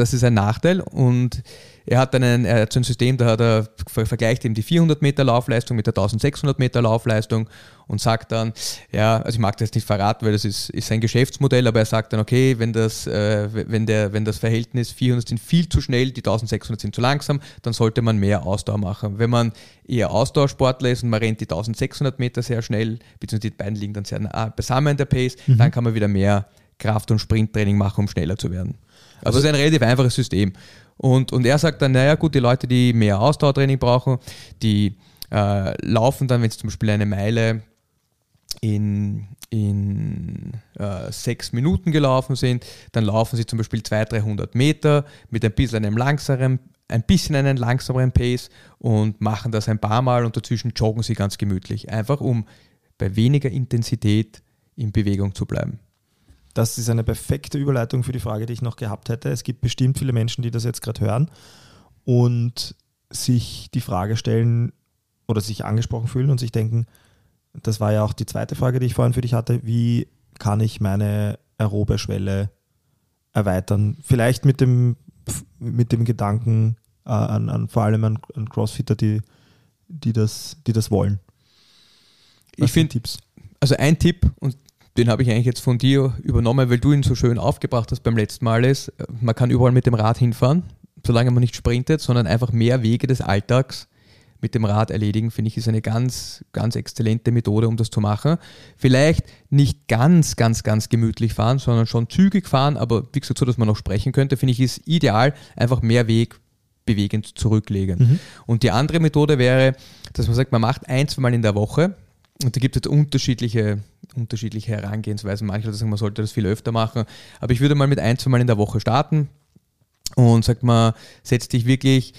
das ist ein Nachteil und er hat dann ein, er hat so ein System, da hat er, ver- vergleicht eben die 400 Meter Laufleistung mit der 1600 Meter Laufleistung und sagt dann, ja, also ich mag das jetzt nicht verraten, weil das ist, ist sein Geschäftsmodell, aber er sagt dann, okay, wenn das, äh, wenn, der, wenn das Verhältnis 400 sind viel zu schnell, die 1600 sind zu langsam, dann sollte man mehr Ausdauer machen. Wenn man eher Ausdauersportler ist und man rennt die 1600 Meter sehr schnell, beziehungsweise die beiden liegen dann sehr nah beisammen der Pace, dann kann man wieder mehr Kraft- und Sprinttraining machen, um schneller zu werden. Also es ist ein relativ einfaches System. Und, und er sagt dann, naja gut, die Leute, die mehr Ausdauertraining brauchen, die äh, laufen dann, wenn sie zum Beispiel eine Meile in, in äh, sechs Minuten gelaufen sind, dann laufen sie zum Beispiel 200, 300 Meter mit ein bisschen einem langsameren, ein bisschen einen langsameren Pace und machen das ein paar Mal und dazwischen joggen sie ganz gemütlich, einfach um bei weniger Intensität in Bewegung zu bleiben. Das ist eine perfekte Überleitung für die Frage, die ich noch gehabt hätte. Es gibt bestimmt viele Menschen, die das jetzt gerade hören und sich die Frage stellen oder sich angesprochen fühlen und sich denken, das war ja auch die zweite Frage, die ich vorhin für dich hatte, wie kann ich meine aerobe Schwelle erweitern? Vielleicht mit dem, mit dem Gedanken äh, an, an vor allem an, an Crossfitter, die, die, das, die das wollen. Was Ich finde, Tipps. Also ein Tipp, und den habe ich eigentlich jetzt von dir übernommen, weil du ihn so schön aufgebracht hast beim letzten Mal, ist, man kann überall mit dem Rad hinfahren, solange man nicht sprintet, sondern einfach mehr Wege des Alltags mit dem Rad erledigen, finde ich, ist eine ganz, ganz exzellente Methode, um das zu machen. Vielleicht nicht ganz, ganz, ganz gemütlich fahren, sondern schon zügig fahren, aber wie gesagt, so, dass man noch sprechen könnte, finde ich, ist ideal, einfach mehr Weg bewegend zurücklegen. Und die andere Methode wäre, dass man sagt, man macht ein, zwei Mal in der Woche und da gibt es jetzt unterschiedliche, unterschiedliche Herangehensweisen. Manche Leute sagen, man sollte das viel öfter machen. Aber ich würde mal mit ein, zwei Mal in der Woche starten und sagt man, setz dich wirklich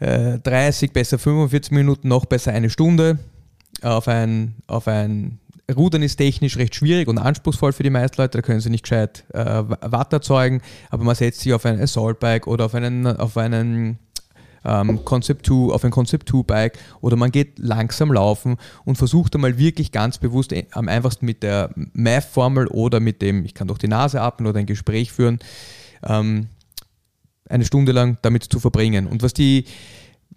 äh, 30, besser 45 Minuten, noch besser eine Stunde auf ein, auf ein Rudern ist technisch recht schwierig und anspruchsvoll für die meisten Leute, da können sie nicht gescheit äh, Watt erzeugen, aber man setzt sich auf ein Assault Bike oder auf einen, auf einen ähm, Concept 2, auf ein Concept 2 Bike oder man geht langsam laufen und versucht einmal wirklich ganz bewusst äh, am einfachsten mit der Math-Formel oder mit dem, ich kann durch die Nase atmen oder ein Gespräch führen, ähm, eine Stunde lang damit zu verbringen. Und was die,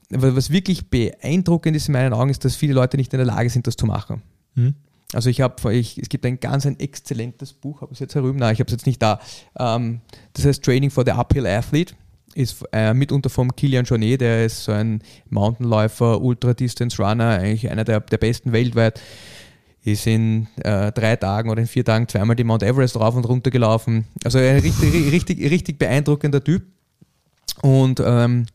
was wirklich beeindruckend ist in meinen Augen, ist, dass viele Leute nicht in der Lage sind, das zu machen. Mhm. Also ich habe, ich, es gibt ein ganz ein exzellentes Buch, habe ich es jetzt herüben? Nein, ich habe es jetzt nicht da. Ähm, das heißt Training for the Uphill Athlete, ist äh, mitunter vom Kilian Jornet, der ist so ein Mountainläufer, Ultra-Distance Runner, eigentlich einer der, der besten weltweit. Ist in äh, drei Tagen oder in vier Tagen zweimal die Mount Everest rauf und runter gelaufen. Also ein richtig, richtig, richtig beeindruckender Typ. Und ähm,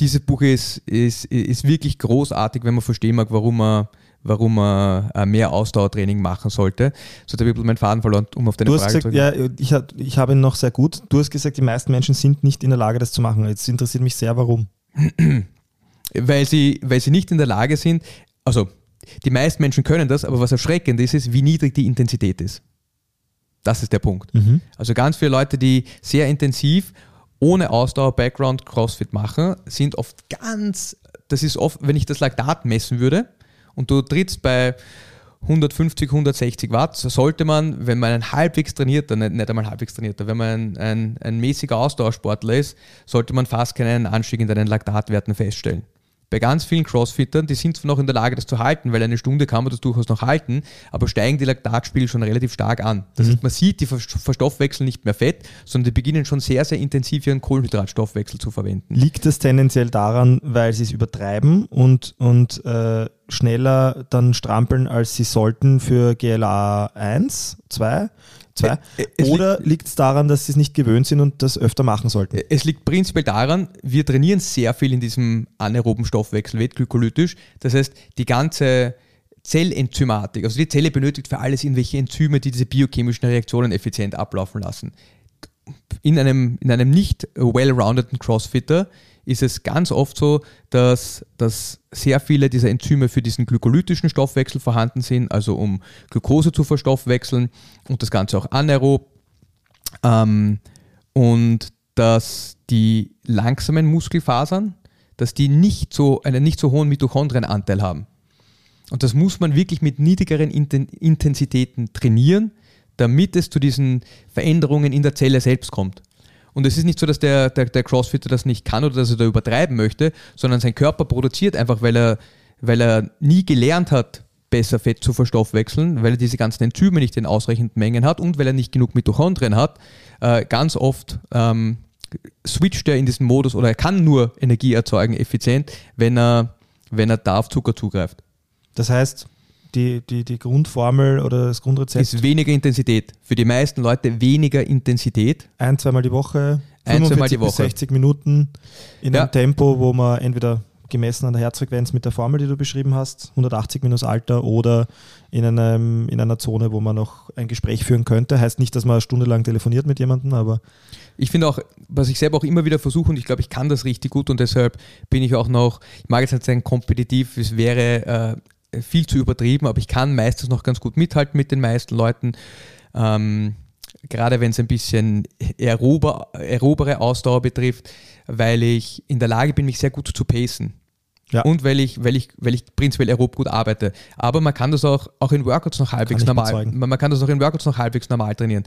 dieses Buch ist, ist, ist wirklich großartig, wenn man verstehen mag, warum man, warum man äh, mehr Ausdauertraining machen sollte. So, da habe ich ein bisschen meinen Faden verloren, um auf deine Du hast Frage gesagt, zu ja, ich, ich habe ihn noch sehr gut. Du hast gesagt, die meisten Menschen sind nicht in der Lage, das zu machen. Jetzt interessiert mich sehr, warum. <clears throat> weil sie, weil sie nicht in der Lage sind, also die meisten Menschen können das, aber was erschreckend ist, ist, wie niedrig die Intensität ist. Das ist der Punkt. Also ganz viele Leute, die sehr intensiv ohne Ausdauer-Background CrossFit machen, sind oft ganz, das ist oft, wenn ich das Laktat messen würde und du trittst bei 150, 160 Watt, so sollte man, wenn man ein halbwegs trainierter, nicht, nicht einmal halbwegs trainierter, wenn man ein, ein, ein mäßiger Ausdauersportler ist, sollte man fast keinen Anstieg in deinen Laktatwerten feststellen. Bei ganz vielen Crossfittern, die sind zwar noch in der Lage, das zu halten, weil eine Stunde kann man das durchaus noch halten, aber steigen die Laktatspiegel schon relativ stark an. Das heißt, man sieht, die ver- verstoffwechseln nicht mehr Fett, sondern die beginnen schon sehr, sehr intensiv ihren Kohlenhydratstoffwechsel zu verwenden. Liegt das tendenziell daran, weil sie es übertreiben und, und äh, schneller dann strampeln, als sie sollten für GLA 1, 2, 2? Ä- ä- es Oder liegt es daran, dass sie es nicht gewöhnt sind und das öfter machen sollten? Es liegt prinzipiell daran, wir trainieren sehr viel in diesem anaeroben Stoffwechsel, glykolytisch. Das heißt, die ganze Zellenzymatik, also die Zelle benötigt für alles irgendwelche Enzyme, die diese biochemischen Reaktionen effizient ablaufen lassen. In einem, in einem nicht well-roundeden Crossfitter ist es ganz oft so, dass, dass sehr viele dieser Enzyme für diesen glykolytischen Stoffwechsel vorhanden sind, also um Glucose zu verstoffwechseln und das Ganze auch anaerob. Ähm, und dass die langsamen Muskelfasern, dass die nicht so, einen nicht so hohen Mitochondrienanteil haben. Und das muss man wirklich mit niedrigeren Inten Intensitäten trainieren, damit es zu diesen Veränderungen in der Zelle selbst kommt. Und es ist nicht so, dass der, der, der Crossfitter das nicht kann oder dass er da übertreiben möchte, sondern sein Körper produziert einfach, weil er, weil er nie gelernt hat, besser Fett zu verstoffwechseln, weil er diese ganzen Enzyme nicht in ausreichenden Mengen hat und weil er nicht genug Mitochondrien hat, äh, ganz oft ähm, switcht er in diesen Modus oder er kann nur Energie erzeugen effizient, wenn er, wenn er da auf Zucker zugreift. Das heißt, die, die, die Grundformel oder das Grundrezept Ist weniger Intensität. Für die meisten Leute weniger Intensität. ein, zweimal die Woche, Ein, 45 zweimal die Woche. 60 Minuten in Ja. einem Tempo, wo man entweder gemessen an der Herzfrequenz mit der Formel, die du beschrieben hast, 180 minus Alter oder in, einem, in einer Zone, wo man noch ein Gespräch führen könnte. Heißt nicht, dass man eine Stunde lang telefoniert mit jemandem, aber Ich finde auch, was ich selber auch immer wieder versuche und ich glaube, ich kann das richtig gut und deshalb bin ich auch noch, ich mag jetzt nicht sagen kompetitiv, es wäre äh, viel zu übertrieben, aber ich kann meistens noch ganz gut mithalten mit den meisten Leuten. Ähm, gerade wenn es ein bisschen aerober, aerobere Ausdauer betrifft, weil ich in der Lage bin, mich sehr gut zu pacen. Ja. Und weil ich, weil, ich, weil ich prinzipiell aerob gut arbeite. Aber man kann das auch, auch in Workouts noch halbwegs normal. bezeugen. Man, man kann das auch in Workouts noch halbwegs normal trainieren.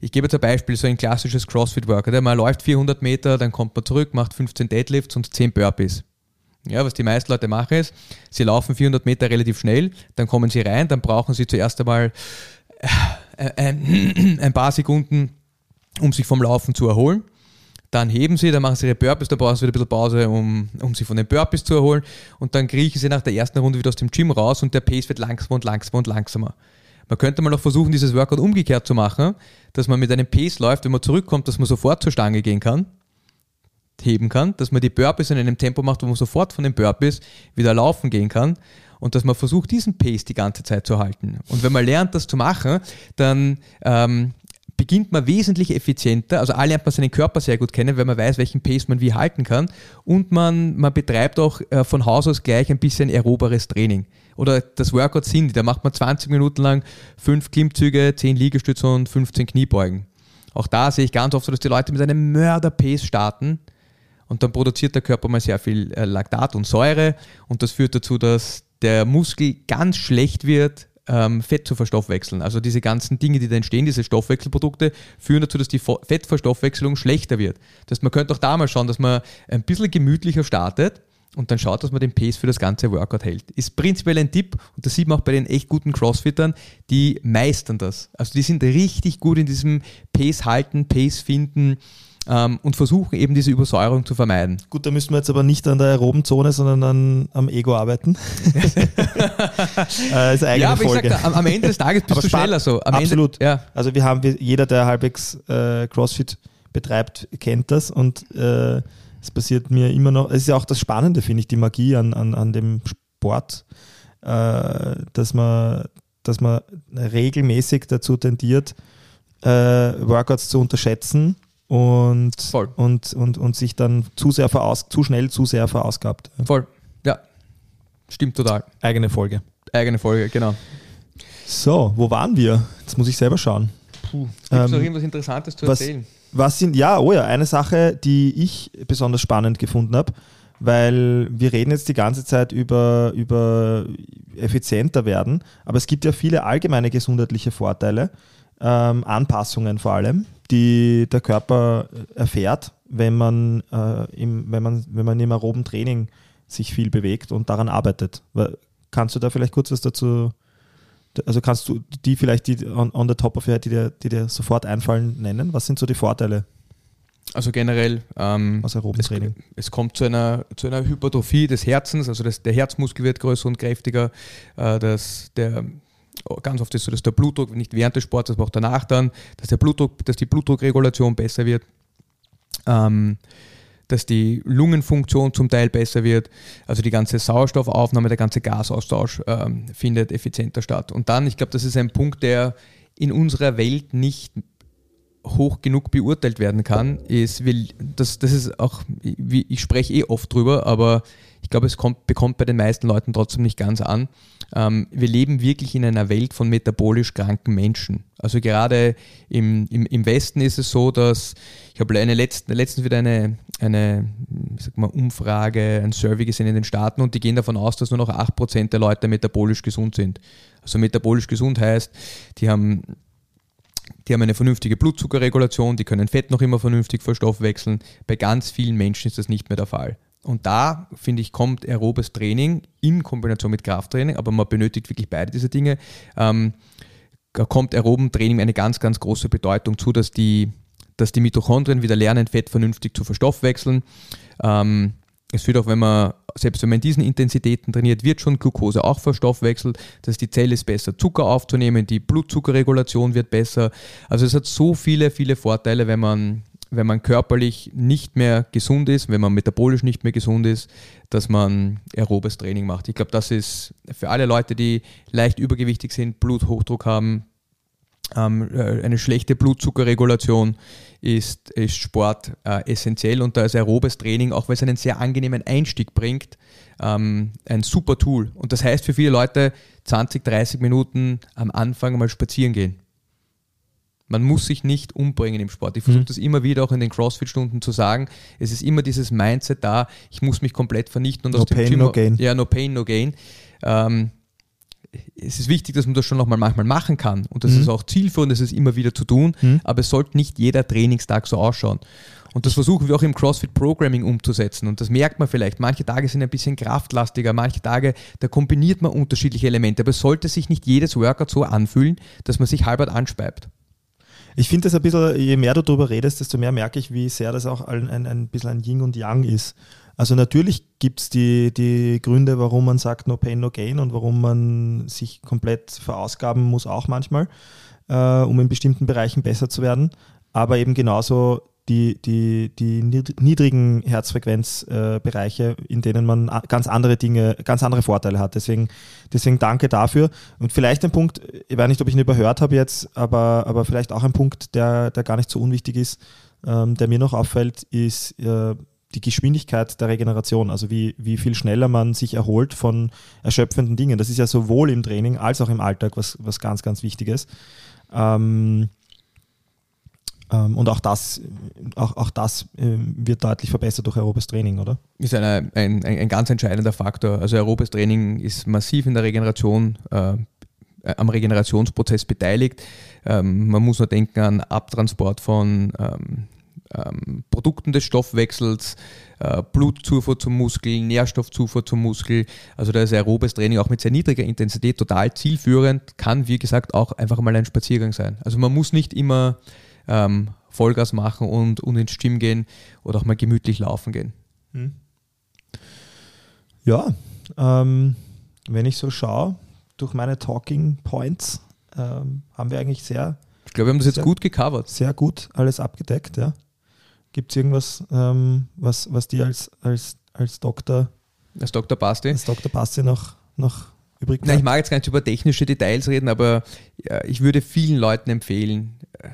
Ich gebe jetzt ein Beispiel, so ein klassisches CrossFit-Workout. Man läuft 400 Meter, dann kommt man zurück, macht 15 Deadlifts und 10 Burpees. Ja, was die meisten Leute machen ist, sie laufen 400 Meter relativ schnell, dann kommen sie rein, dann brauchen sie zuerst einmal äh, ein, ein paar Sekunden, um sich vom Laufen zu erholen. Dann heben sie, dann machen sie ihre Burpees, dann brauchen sie wieder ein bisschen Pause, um, um sich von den Burpees zu erholen. Und dann kriechen sie nach der ersten Runde wieder aus dem Gym raus und der Pace wird langsamer und langsamer und langsamer. Man könnte mal noch versuchen, dieses Workout umgekehrt zu machen, dass man mit einem Pace läuft, wenn man zurückkommt, dass man sofort zur Stange gehen kann. Heben kann, dass man die Burpees in einem Tempo macht, wo man sofort von den Burpees wieder laufen gehen kann und dass man versucht, diesen Pace die ganze Zeit zu halten. Und wenn man lernt, das zu machen, dann ähm, beginnt man wesentlich effizienter, also A lernt man seinen Körper sehr gut kennen, weil man weiß, welchen Pace man wie halten kann und man, man betreibt auch äh, von Haus aus gleich ein bisschen aeroberes Training. Oder das Workout Cindy, da macht man 20 Minuten lang 5 Klimmzüge, 10 Liegestütze und 15 Kniebeugen. Auch da sehe ich ganz oft so, dass die Leute mit einem Mörder-Pace starten und dann produziert der Körper mal sehr viel äh, Laktat und Säure und das führt dazu, dass der Muskel ganz schlecht wird, ähm, Fett zu verstoffwechseln. Also diese ganzen Dinge, die da entstehen, diese Stoffwechselprodukte, führen dazu, dass die Fettverstoffwechselung schlechter wird. Das heißt, man könnte auch da mal schauen, dass man ein bisschen gemütlicher startet und dann schaut, dass man den Pace für das ganze Workout hält. Ist prinzipiell ein Tipp und das sieht man auch bei den echt guten Crossfittern, die meistern das. Also die sind richtig gut in diesem Pace halten, Pace finden ähm, und versuchen eben diese Übersäuerung zu vermeiden. Gut, da müssen wir jetzt aber nicht an der aeroben Zone, sondern an, am Ego arbeiten. <laughs> äh, ist eine eigene ja, aber Folge. ich sag, am, am Ende des Tages bist Aber du schneller so. Am absolut. Ende, ja, Also wir haben, jeder, der halbwegs äh, CrossFit betreibt, kennt das und äh, es passiert mir immer noch, es ist ja auch das Spannende, finde ich, die Magie an, an, an dem Sport, äh, dass, man, dass man regelmäßig dazu tendiert, äh, Workouts zu unterschätzen und, Voll. und, und, und sich dann zu sehr veraus, zu schnell zu sehr verausgabt. voll. Ja, stimmt total. Eigene Folge. Eigene Folge, genau. So, wo waren wir? Jetzt muss ich selber schauen. Gibt es noch Ähm, irgendwas Interessantes zu was- erzählen? Was sind, ja, oh ja, eine Sache, die ich besonders spannend gefunden habe, weil wir reden jetzt die ganze Zeit über, über effizienter werden, aber es gibt ja viele allgemeine gesundheitliche Vorteile, ähm, Anpassungen vor allem, die der Körper erfährt, wenn man, äh, im, wenn man, wenn man im aeroben Training sich viel bewegt und daran arbeitet. Kannst du da vielleicht kurz was dazu, also kannst du die vielleicht die on, on the top of your head, die dir, die dir sofort einfallen, nennen? Was sind so die Vorteile Also generell, ähm, aus aerobem es, Training? es kommt zu einer, zu einer Hypertrophie des Herzens, also das, der Herzmuskel wird größer und kräftiger, äh, dass der ganz oft ist so, dass der Blutdruck nicht während des Sports, aber auch danach dann, dass der Blutdruck, dass die Blutdruckregulation besser wird, ähm, dass die Lungenfunktion zum Teil besser wird, also die ganze Sauerstoffaufnahme, der ganze Gasaustausch ähm, findet effizienter statt. Und dann, ich glaube, das ist ein Punkt, der in unserer Welt nicht hoch genug beurteilt werden kann, ist, das, das ist auch, ich spreche eh oft drüber, aber ich glaube, es kommt, bekommt bei den meisten Leuten trotzdem nicht ganz an. Ähm, wir leben wirklich in einer Welt von metabolisch kranken Menschen. Also gerade im, im, im Westen ist es so, dass ich habe eine letzten, letztens wieder eine, eine sag mal, Umfrage, ein Survey gesehen in den Staaten und die gehen davon aus, dass nur noch 8% der Leute metabolisch gesund sind. Also metabolisch gesund heißt, die haben die haben eine vernünftige Blutzuckerregulation, die können Fett noch immer vernünftig verstoffwechseln. Bei ganz vielen Menschen ist das nicht mehr der Fall. Und da, finde ich, kommt aerobes Training in Kombination mit Krafttraining, aber man benötigt wirklich beide diese Dinge. Ähm, kommt aeroben Training eine ganz, ganz große Bedeutung zu, dass die, dass die Mitochondrien wieder lernen, Fett vernünftig zu verstoffwechseln. Ähm, es wird auch, wenn man, selbst wenn man in diesen Intensitäten trainiert, wird schon Glucose auch verstoffwechselt. Das heißt, die Zelle ist besser, Zucker aufzunehmen, die Blutzuckerregulation wird besser. Also es hat so viele, viele Vorteile, wenn man, wenn man körperlich nicht mehr gesund ist, wenn man metabolisch nicht mehr gesund ist, dass man aerobes Training macht. Ich glaube, das ist für alle Leute, die leicht übergewichtig sind, Bluthochdruck haben, ähm, äh, eine schlechte Blutzuckerregulation ist, ist Sport äh, essentiell und da ist aerobes Training, auch weil es einen sehr angenehmen Einstieg bringt, ähm, ein super Tool. Und das heißt für viele Leute 20, 30 Minuten am Anfang mal spazieren gehen. Man muss sich nicht umbringen im Sport. Ich versuche Mhm. das immer wieder auch in den CrossFit-Stunden zu sagen. Es ist immer dieses Mindset da, ich muss mich komplett vernichten und No aus dem pain, Gym no gain. Ja, no pain, no gain. Ähm, es ist wichtig, dass man das schon nochmal manchmal machen kann und das Mhm. ist auch zielführend, das ist immer wieder zu tun, Mhm. aber es sollte nicht jeder Trainingstag so ausschauen. Und das versuchen wir auch im CrossFit-Programming umzusetzen. Und das merkt man vielleicht. Manche Tage sind ein bisschen kraftlastiger, manche Tage, da kombiniert man unterschiedliche Elemente. Aber es sollte sich nicht jedes Workout so anfühlen, dass man sich halbert anspeibt. Ich finde das ein bisschen, je mehr du darüber redest, desto mehr merke ich, wie sehr das auch ein, ein, ein bisschen ein Yin und Yang ist. Also natürlich gibt es die, die Gründe, warum man sagt No Pain, No Gain und warum man sich komplett verausgaben muss, auch manchmal, äh, um in bestimmten Bereichen besser zu werden. Aber eben genauso die, die, die nied- niedrigen Herzfrequenzbereiche, in denen man ganz andere Dinge, ganz andere Vorteile hat. Deswegen, deswegen danke dafür. Und vielleicht ein Punkt, ich weiß nicht, ob ich ihn überhört habe jetzt, aber, aber vielleicht auch ein Punkt, der, der gar nicht so unwichtig ist, ähm, der mir noch auffällt, ist äh, die Geschwindigkeit der Regeneration, also wie, wie viel schneller man sich erholt von erschöpfenden Dingen. Das ist ja sowohl im Training als auch im Alltag was, was ganz, ganz wichtig ist. Ähm, ähm, und auch das, auch, auch das ähm, wird deutlich verbessert durch aerobes Training, oder? ist eine, ein, ein, ein ganz entscheidender Faktor. Also aerobes Training ist massiv in der Regeneration, äh, am Regenerationsprozess beteiligt. Ähm, man muss nur denken an Abtransport von ähm, ähm, Produkten des Stoffwechsels, äh, Blutzufuhr zum Muskel, Nährstoffzufuhr zum Muskel. Also da ist aerobes Training auch mit sehr niedriger Intensität total zielführend, kann wie gesagt auch einfach mal ein Spaziergang sein. Also man muss nicht immer ähm, Vollgas machen und, und ins Gym gehen oder auch mal gemütlich laufen gehen. Ja, ähm, wenn ich so schaue, durch meine Talking Points ähm, haben wir eigentlich sehr, Ich glaube, wir haben das jetzt Sehr- gut gecovert. sehr gut alles abgedeckt. Ja. Gibt es irgendwas, ähm, was, was dir als, als, als Doktor, Als Dr. Basti. als Dr. Bassi noch, noch übrig Nein, ich bleibt? mag jetzt gar nicht über technische Details reden, aber ja, ich würde vielen Leuten empfehlen, äh,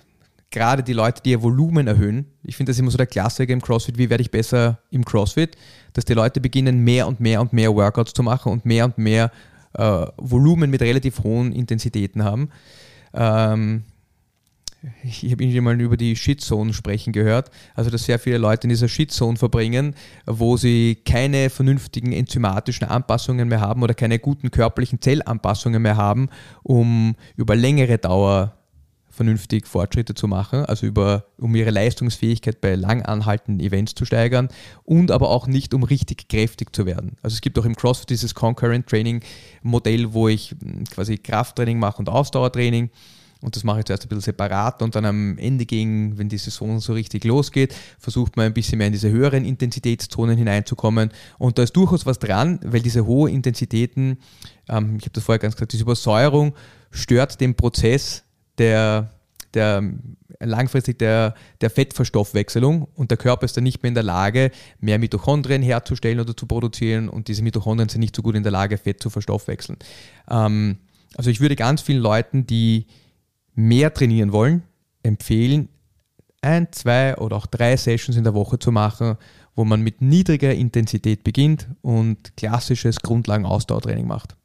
gerade die Leute, die ihr Volumen erhöhen, ich finde das immer so der Klassiker im CrossFit, wie werde ich besser im CrossFit, dass die Leute beginnen, mehr und mehr und mehr Workouts zu machen und mehr und mehr äh, Volumen mit relativ hohen Intensitäten haben. Ähm, ich habe irgendwie mal über die Shitzone sprechen gehört, also dass sehr viele Leute in dieser Shitzone verbringen, wo sie keine vernünftigen enzymatischen Anpassungen mehr haben oder keine guten körperlichen Zellanpassungen mehr haben, um über längere Dauer vernünftig Fortschritte zu machen, also über, um ihre Leistungsfähigkeit bei lang anhaltenden Events zu steigern und aber auch nicht, um richtig kräftig zu werden. Also es gibt auch im CrossFit dieses Concurrent Training Modell, wo ich mh, quasi Krafttraining mache und Ausdauertraining und das mache ich zuerst ein bisschen separat und dann am Ende gegen, wenn die Saison so richtig losgeht, versucht man ein bisschen mehr in diese höheren Intensitätszonen hineinzukommen. Und da ist durchaus was dran, weil diese hohen Intensitäten, ähm, ich habe das vorher ganz gesagt, diese Übersäuerung stört den Prozess der, der langfristig der, der Fettverstoffwechselung und der Körper ist dann nicht mehr in der Lage, mehr Mitochondrien herzustellen oder zu produzieren und diese Mitochondrien sind nicht so gut in der Lage, Fett zu verstoffwechseln. Ähm, also ich würde ganz vielen Leuten, die mehr trainieren wollen, empfehlen, ein, zwei oder auch drei Sessions in der Woche zu machen, wo man mit niedriger Intensität beginnt und klassisches Grundlagen-Ausdauertraining macht.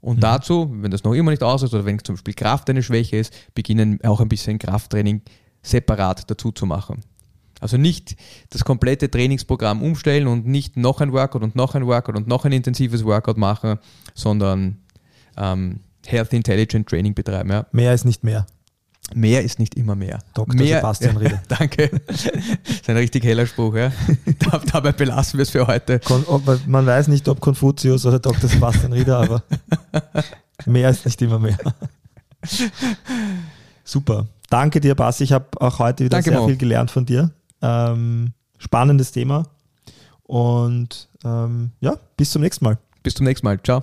Und dazu, wenn das noch immer nicht aus ist oder wenn zum Beispiel Kraft eine Schwäche ist, beginnen auch ein bisschen Krafttraining separat dazu zu machen. Also nicht das komplette Trainingsprogramm umstellen und nicht noch ein Workout und noch ein Workout und noch ein intensives Workout machen, sondern ähm, Health Intelligent Training betreiben. Ja. Mehr ist nicht mehr. Mehr ist nicht immer mehr. Dr. Mehr, Sebastian Rieder. <laughs> Danke. Das ist ein richtig heller Spruch. Ja. <laughs> Da- Dabei belassen wir es für heute. Kon man weiß nicht, ob Konfuzius oder Dr. Sebastian Rieder, aber <laughs> mehr ist nicht immer mehr. Super. Danke dir, Bas. Ich habe auch heute wieder Danke, sehr Mo. viel gelernt von dir. Ähm, spannendes Thema. Und ähm, ja, bis zum nächsten Mal. Bis zum nächsten Mal. Ciao.